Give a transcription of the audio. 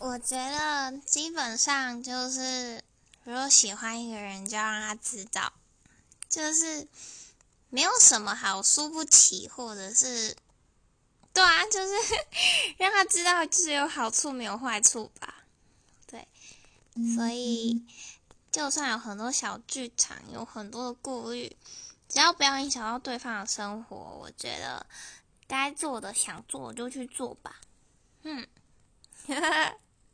我觉得基本上就是，如果喜欢一个人，就要让他知道，就是没有什么好输不起，或者是，对啊，就是让他知道，就是有好处没有坏处吧。对，所以就算有很多小剧场，有很多的顾虑，只要不要影响到对方的生活，我觉得该做的、想做就去做吧。嗯。